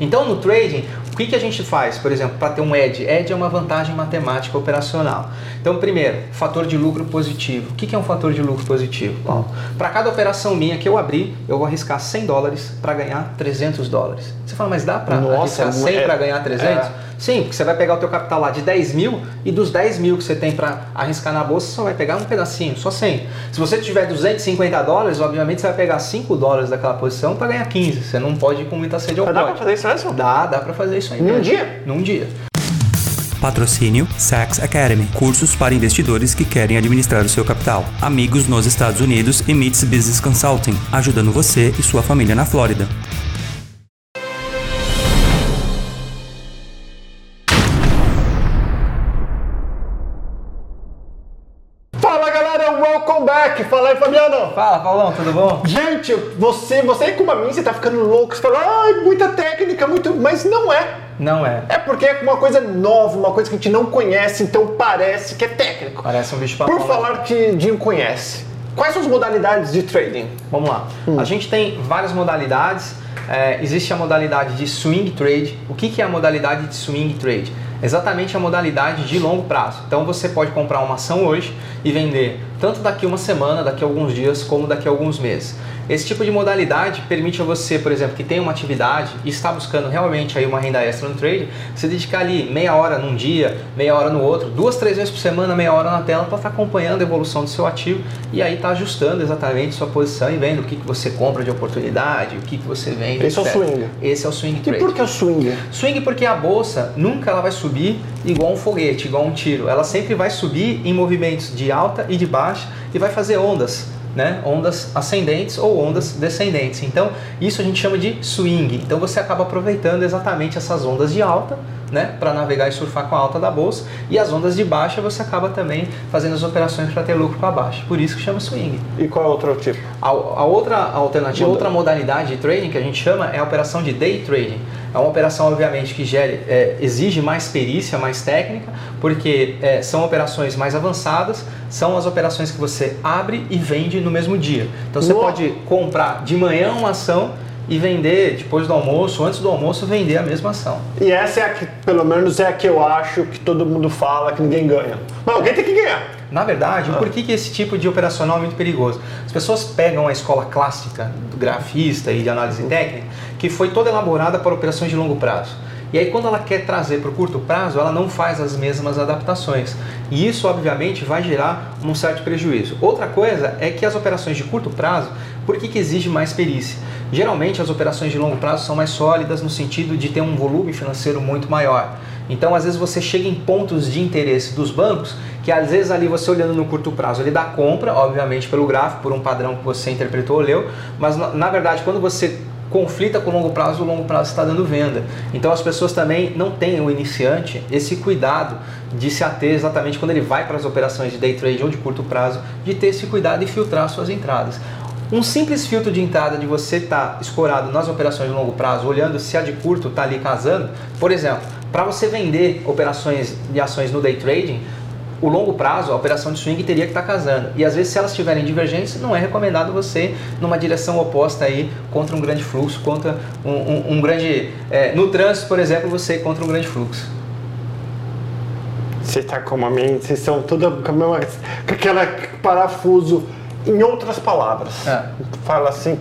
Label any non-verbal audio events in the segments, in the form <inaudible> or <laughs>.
Então no trading, o que, que a gente faz, por exemplo, para ter um edge? Edge é uma vantagem matemática operacional. Então, primeiro, fator de lucro positivo. O que, que é um fator de lucro positivo? Para cada operação minha que eu abrir, eu vou arriscar 100 dólares para ganhar 300 dólares. Você fala, mas dá para arriscar 100 é, para ganhar 300? É. Sim, porque você vai pegar o teu capital lá de 10 mil e dos 10 mil que você tem para arriscar na bolsa, você só vai pegar um pedacinho, só 100. Se você tiver 250 dólares, obviamente você vai pegar 5 dólares daquela posição para ganhar 15. Você não pode ir com muita sede ao Dá para fazer isso mesmo? Dá, dá para fazer isso aí. Num dia? Num dia. Patrocínio Saks Academy, cursos para investidores que querem administrar o seu capital. Amigos nos Estados Unidos e Meets Business Consulting, ajudando você e sua família na Flórida. Fala aí, Fabiano. Fala, Paulão, tudo bom? Gente, você, você como a mim, você tá ficando louco, você fala, ai, muita técnica, muito, mas não é. Não é. É porque é uma coisa nova, uma coisa que a gente não conhece, então parece que é técnico. Parece um bicho Por falar que Jim conhece, quais são as modalidades de trading? Vamos lá. Hum. A gente tem várias modalidades. É, existe a modalidade de swing trade. O que, que é a modalidade de swing trade? Exatamente a modalidade de longo prazo. Então você pode comprar uma ação hoje e vender tanto daqui uma semana, daqui alguns dias, como daqui alguns meses. Esse tipo de modalidade permite a você, por exemplo, que tem uma atividade e está buscando realmente aí uma renda extra no trade, você dedicar ali meia hora num dia, meia hora no outro, duas, três vezes por semana, meia hora na tela para estar tá acompanhando a evolução do seu ativo e aí está ajustando exatamente sua posição e vendo o que, que você compra de oportunidade, o que, que você vende. Esse etc. é o swing. Esse é o swing trade. E por que o swing? Swing porque a bolsa nunca ela vai subir igual um foguete, igual um tiro. Ela sempre vai subir em movimentos de alta e de baixa e vai fazer ondas né, ondas ascendentes ou ondas descendentes. Então, isso a gente chama de swing. Então, você acaba aproveitando exatamente essas ondas de alta né, para navegar e surfar com a alta da bolsa, e as ondas de baixa você acaba também fazendo as operações para ter lucro com a baixa. Por isso que chama swing. E qual é outro tipo? A, a outra alternativa, outra modalidade de trading que a gente chama é a operação de day trading. É uma operação, obviamente, que gere, é, exige mais perícia, mais técnica, porque é, são operações mais avançadas, são as operações que você abre e vende no mesmo dia. Então você Uou. pode comprar de manhã uma ação e vender depois do almoço, antes do almoço, vender a mesma ação. E essa é a que, pelo menos, é a que eu acho que todo mundo fala que ninguém ganha. Mas alguém tem que ganhar. Na verdade, ah. por que, que esse tipo de operacional é muito perigoso? As pessoas pegam a escola clássica do grafista e de análise técnica, que foi toda elaborada para operações de longo prazo. E aí, quando ela quer trazer para o curto prazo, ela não faz as mesmas adaptações. E isso, obviamente, vai gerar um certo prejuízo. Outra coisa é que as operações de curto prazo, por que, que exige mais perícia? Geralmente, as operações de longo prazo são mais sólidas no sentido de ter um volume financeiro muito maior. Então, às vezes, você chega em pontos de interesse dos bancos que, às vezes, ali você olhando no curto prazo, ele dá compra, obviamente, pelo gráfico, por um padrão que você interpretou ou leu, mas na verdade, quando você conflita com o longo prazo, o longo prazo está dando venda. Então as pessoas também não têm, o iniciante, esse cuidado de se ater exatamente quando ele vai para as operações de day trade ou de curto prazo, de ter esse cuidado e filtrar suas entradas. Um simples filtro de entrada de você estar tá escorado nas operações de longo prazo, olhando se a de curto está ali casando, por exemplo, para você vender operações de ações no day trading, o longo prazo, a operação de swing teria que estar tá casando. E às vezes, se elas tiverem divergência, não é recomendado você numa direção oposta aí contra um grande fluxo, contra um, um, um grande. É, no trânsito, por exemplo, você contra um grande fluxo. Você está com a mente, vocês são toda com, com aquela parafuso em outras palavras, é. fala assim,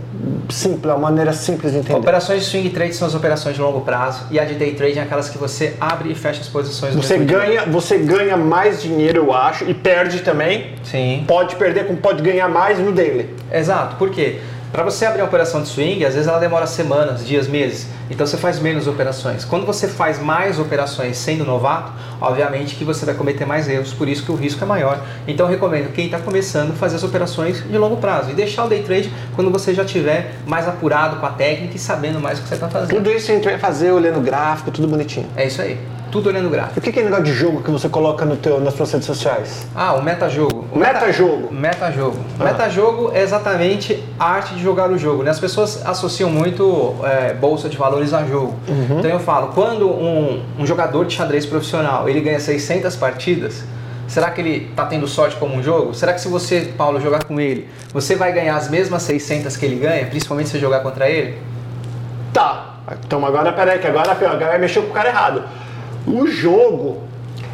simples, a maneira simples de entender. Operações de swing trade são as operações de longo prazo e a de day trade é aquelas que você abre e fecha as posições. Você ganha, dia. você ganha mais dinheiro, eu acho, e perde também. Sim. Pode perder, como pode ganhar mais no daily. Exato. Por quê? Para você abrir uma operação de swing, às vezes ela demora semanas, dias, meses. Então você faz menos operações. Quando você faz mais operações sendo novato, obviamente que você vai cometer mais erros, por isso que o risco é maior. Então eu recomendo quem está começando fazer as operações de longo prazo e deixar o day trade quando você já estiver mais apurado com a técnica e sabendo mais o que você está fazendo. Tudo isso a gente vai fazer olhando gráfico, tudo bonitinho. É isso aí tudo olhando gráfico. O que é negócio de jogo que você coloca no teu, nas suas redes sociais? Ah, o metajogo. O metajogo? Metajogo. Ah. Metajogo é exatamente a arte de jogar o jogo. Né? As pessoas associam muito é, bolsa de valores a jogo. Uhum. Então eu falo, quando um, um jogador de xadrez profissional ele ganha 600 partidas, Será que ele está tendo sorte como um jogo? Será que se você, Paulo, jogar com ele, você vai ganhar as mesmas 600 que ele ganha, principalmente se jogar contra ele? Tá, então agora peraí, que agora, agora mexeu com o cara errado. O jogo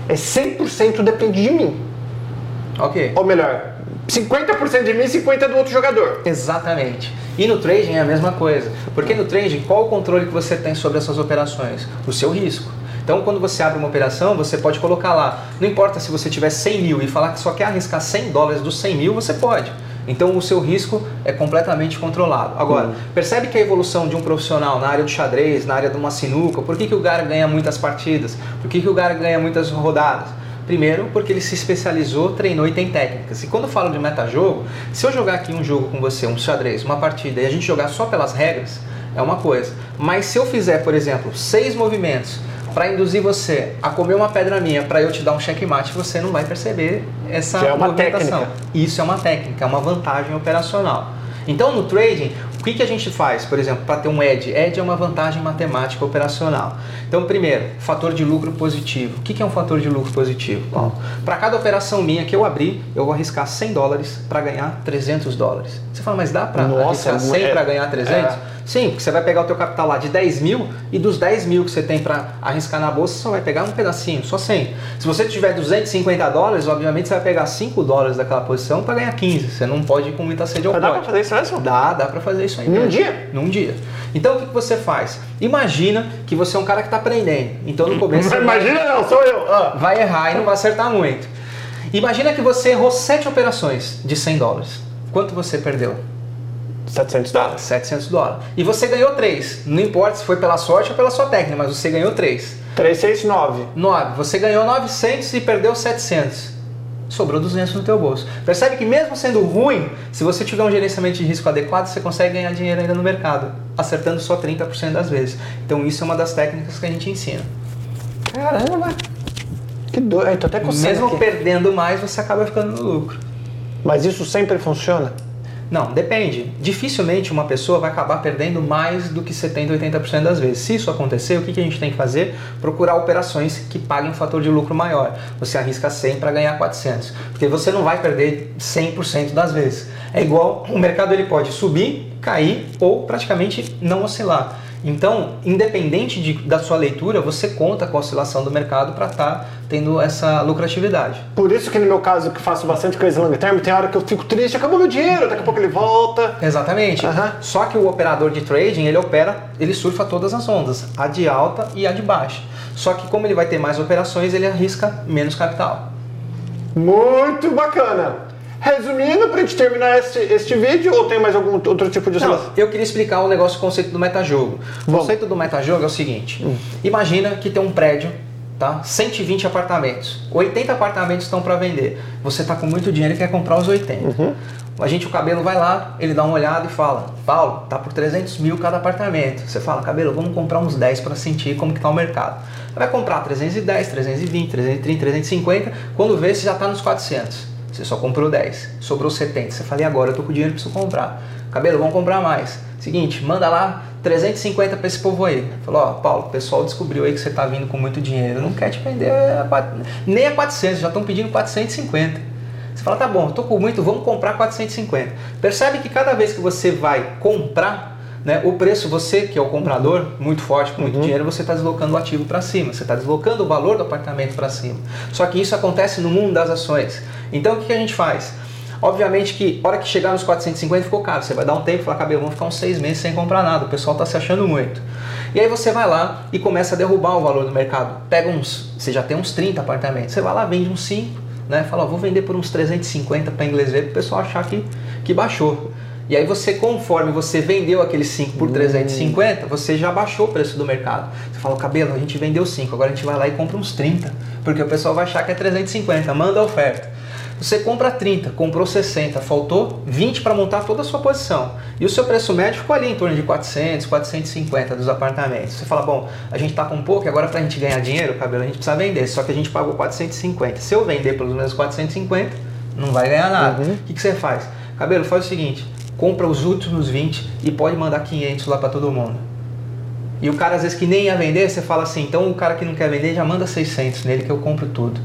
é 100% depende de mim. Ok. Ou melhor, 50% de mim e 50% do outro jogador. Exatamente. E no trading é a mesma coisa. Porque no trading, qual o controle que você tem sobre essas operações? O seu risco. Então, quando você abre uma operação, você pode colocar lá, não importa se você tiver 100 mil e falar que só quer arriscar 100 dólares dos 100 mil, você pode. Então, o seu risco é completamente controlado. Agora, uhum. percebe que a evolução de um profissional na área do xadrez, na área de uma sinuca, por que, que o cara ganha muitas partidas? Por que, que o cara ganha muitas rodadas? Primeiro, porque ele se especializou, treinou e tem técnicas. E quando eu falo de metajogo, se eu jogar aqui um jogo com você, um xadrez, uma partida, e a gente jogar só pelas regras, é uma coisa. Mas se eu fizer, por exemplo, seis movimentos para induzir você a comer uma pedra minha para eu te dar um checkmate, você não vai perceber essa que é uma movimentação. Técnica. Isso é uma técnica, é uma vantagem operacional. Então no trading, o que, que a gente faz, por exemplo, para ter um edge? Edge é uma vantagem matemática operacional. Então, primeiro, fator de lucro positivo. O que, que é um fator de lucro positivo? Bom, para cada operação minha que eu abrir, eu vou arriscar 100 dólares para ganhar 300 dólares. Você fala, mas dá para arriscar 100 é, para ganhar 300? É. Sim, porque você vai pegar o teu capital lá de 10 mil e dos 10 mil que você tem para arriscar na bolsa, você só vai pegar um pedacinho, só 100. Se você tiver 250 dólares, obviamente você vai pegar 5 dólares daquela posição para ganhar 15. Você não pode ir com muita sede ao pote. dá para fazer isso mesmo? Dá, dá para fazer isso aí. Num dia? Num dia. Então o que, que você faz? Imagina que você é um cara que está aprendendo. Então no começo. Imagina vai, não, sou eu. Ah. Vai errar e não vai acertar muito. Imagina que você errou 7 operações de 100 dólares. Quanto você perdeu? 700 dólares. 700 dólares. E você ganhou 3. Não importa se foi pela sorte ou pela sua técnica, mas você ganhou 3. 3, 6, 9. 9. Você ganhou 900 e perdeu 700. Sobrou 200 no teu bolso. Percebe que mesmo sendo ruim, se você tiver um gerenciamento de risco adequado, você consegue ganhar dinheiro ainda no mercado, acertando só 30% das vezes. Então isso é uma das técnicas que a gente ensina. Caramba! Que doido. Tô até Mesmo aqui. perdendo mais, você acaba ficando no lucro. Mas isso sempre funciona? Não, depende. Dificilmente uma pessoa vai acabar perdendo mais do que 70, 80% das vezes. Se isso acontecer, o que a gente tem que fazer? Procurar operações que paguem um fator de lucro maior. Você arrisca 100 para ganhar 400, porque você não vai perder 100% das vezes. É igual o mercado ele pode subir, cair ou praticamente não oscilar. Então, independente de, da sua leitura, você conta com a oscilação do mercado para estar tá tendo essa lucratividade. Por isso que no meu caso, que faço bastante coisa long term, tem hora que eu fico triste, acabou meu dinheiro, daqui a pouco ele volta. Exatamente. Uhum. Só que o operador de trading, ele opera, ele surfa todas as ondas, a de alta e a de baixa. Só que como ele vai ter mais operações, ele arrisca menos capital. Muito bacana. Resumindo, para gente terminar este, este vídeo, ou tem mais algum outro tipo de Não, eu queria explicar o um negócio, o conceito do metajogo. O conceito do metajogo é o seguinte: hum. imagina que tem um prédio, tá? 120 apartamentos. 80 apartamentos estão para vender. Você está com muito dinheiro e quer comprar os 80. Uhum. A gente, o cabelo vai lá, ele dá uma olhada e fala: Paulo, tá por 300 mil cada apartamento. Você fala, cabelo, vamos comprar uns 10 para sentir como que tá o mercado. Vai comprar 310, 320, 330, 350. Quando vê, você já está nos 400. Você só comprou 10, sobrou 70. Você fala, e agora? Eu tô com dinheiro, preciso comprar. Cabelo, vamos comprar mais. Seguinte, manda lá 350 para esse povo aí. Falou, ó, Paulo, o pessoal descobriu aí que você tá vindo com muito dinheiro, não quer te vender a, nem a 400, já estão pedindo 450. Você fala, tá bom, eu tô com muito, vamos comprar 450. Percebe que cada vez que você vai comprar, né? O preço, você que é o comprador, muito forte, com muito uhum. dinheiro, você está deslocando o ativo para cima, você está deslocando o valor do apartamento para cima. Só que isso acontece no mundo das ações. Então o que, que a gente faz? Obviamente que, hora que chegar nos 450 ficou caro. Você vai dar um tempo e falar, cabelo, vamos ficar uns seis meses sem comprar nada. O pessoal está se achando muito. E aí você vai lá e começa a derrubar o valor do mercado. Pega uns, você já tem uns 30 apartamentos. Você vai lá, vende uns 5, né? Fala, ó, vou vender por uns 350 para inglês ver, para o pessoal achar que, que baixou. E aí você, conforme você vendeu aqueles 5 por 350, você já baixou o preço do mercado. Você fala, cabelo, a gente vendeu 5, agora a gente vai lá e compra uns 30, porque o pessoal vai achar que é 350, manda a oferta. Você compra 30, comprou 60, faltou 20 para montar toda a sua posição. E o seu preço médio ficou ali em torno de 400, 450 dos apartamentos. Você fala, bom, a gente está com pouco, agora para a gente ganhar dinheiro, cabelo, a gente precisa vender. Só que a gente pagou 450. Se eu vender pelo menos 450, não vai ganhar nada. Uhum. O que, que você faz? Cabelo, faz o seguinte, compra os últimos 20 e pode mandar 500 lá para todo mundo. E o cara às vezes que nem ia vender, você fala assim, então o cara que não quer vender já manda 600 nele que eu compro tudo.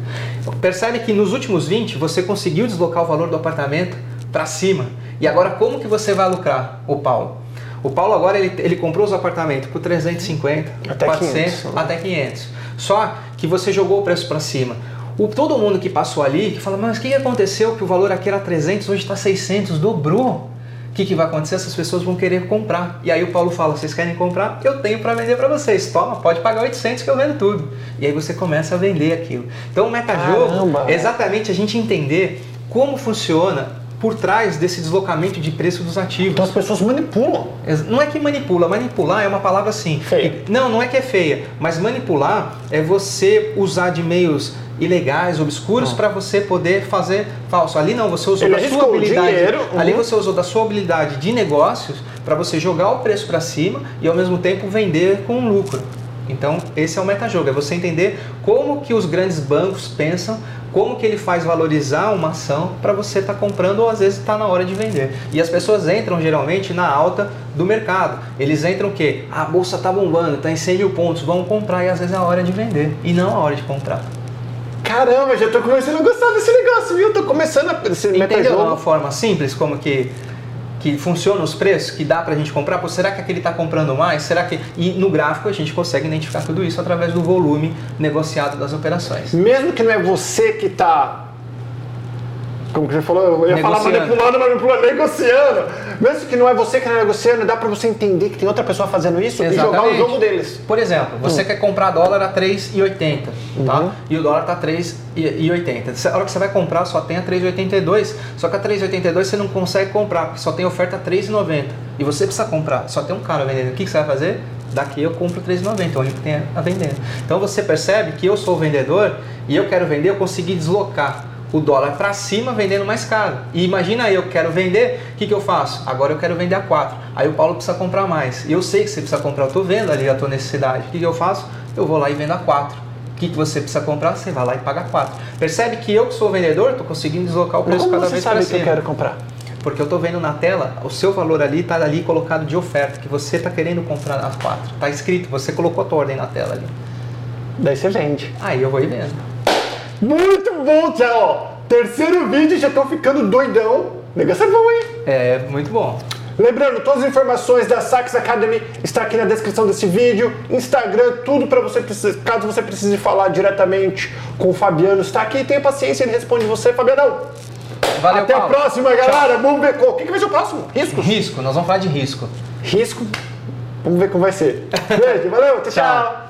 Percebe que nos últimos 20 você conseguiu deslocar o valor do apartamento para cima. E agora como que você vai lucrar, o Paulo? O Paulo agora ele, ele comprou os apartamentos por 350, até 400, 500, até 500. Só que você jogou o preço para cima. O, todo mundo que passou ali, que fala, mas o que aconteceu que o valor aqui era 300, hoje está 600, dobrou. O que, que vai acontecer? Essas pessoas vão querer comprar. E aí o Paulo fala, vocês querem comprar? Eu tenho para vender para vocês. Toma, pode pagar 800 que eu vendo tudo. E aí você começa a vender aquilo. Então o metajogo é exatamente a gente entender como funciona por trás desse deslocamento de preço dos ativos. Então as pessoas manipulam. Não é que manipula, manipular é uma palavra assim. Feia. Não, não é que é feia, mas manipular é você usar de meios ilegais, obscuros, para você poder fazer falso. Ali não, você usou Ele da sua habilidade. Dinheiro, uhum. Ali você usou da sua habilidade de negócios para você jogar o preço para cima e ao mesmo tempo vender com lucro. Então, esse é o metajogo, é você entender como que os grandes bancos pensam como que ele faz valorizar uma ação para você estar tá comprando ou às vezes está na hora de vender. E as pessoas entram geralmente na alta do mercado. Eles entram o quê? Ah, a bolsa está bombando, está em 100 mil pontos, vamos comprar e às vezes é a hora de vender e não a hora de comprar. Caramba, já estou começando a gostar desse negócio, viu? Estou começando a... Esse Entendeu uma forma simples como que que funciona os preços, que dá para a gente comprar, pô, será que aquele está comprando mais? Será que e no gráfico a gente consegue identificar tudo isso através do volume negociado das operações. Mesmo que não é você que está como que você falou, eu ia falar manipulando, manipulando, negociando. Mesmo que não é você que está negociando, dá para você entender que tem outra pessoa fazendo isso Exatamente. e jogar o jogo deles. Por exemplo, você hum. quer comprar dólar a 3,80, tá? Uhum. E o dólar está 3,80. A hora que você vai comprar só tem a 3,82, só que a 3,82 você não consegue comprar, porque só tem oferta a 3,90. E você precisa comprar, só tem um cara vendendo. O que, que você vai fazer? Daqui eu compro 3,90, onde tem a vendendo. Então você percebe que eu sou o vendedor e eu quero vender, eu consegui deslocar o dólar para cima vendendo mais caro. E imagina aí, eu quero vender, o que, que eu faço? Agora eu quero vender a 4. Aí o Paulo precisa comprar mais. E eu sei que você precisa comprar, eu estou vendo ali a tua necessidade. O que, que eu faço? Eu vou lá e vendo a 4. O que, que você precisa comprar? Você vai lá e paga 4. Percebe que eu que sou vendedor, estou conseguindo deslocar o preço cada vez para cima. que eu quero comprar? Porque eu estou vendo na tela, o seu valor ali está ali colocado de oferta, que você está querendo comprar as 4. Está escrito, você colocou a tua ordem na tela ali. Daí você vende. Aí eu vou ir vendo. Muito bom, Tchau! Terceiro vídeo, já estão ficando doidão. Negócio é bom, hein? É, muito bom. Lembrando, todas as informações da Sax Academy está aqui na descrição desse vídeo, Instagram, tudo para você precisar, caso você precise falar diretamente com o Fabiano, está aqui, tenha paciência, ele responde você, Fabiano. Valeu, Até Paulo. a próxima, galera. Tchau. Vamos ver qual. O que, que vai ser o próximo? Risco? Risco, nós vamos falar de risco. Risco? Vamos ver como vai ser. <laughs> Beijo, valeu, tchau. tchau.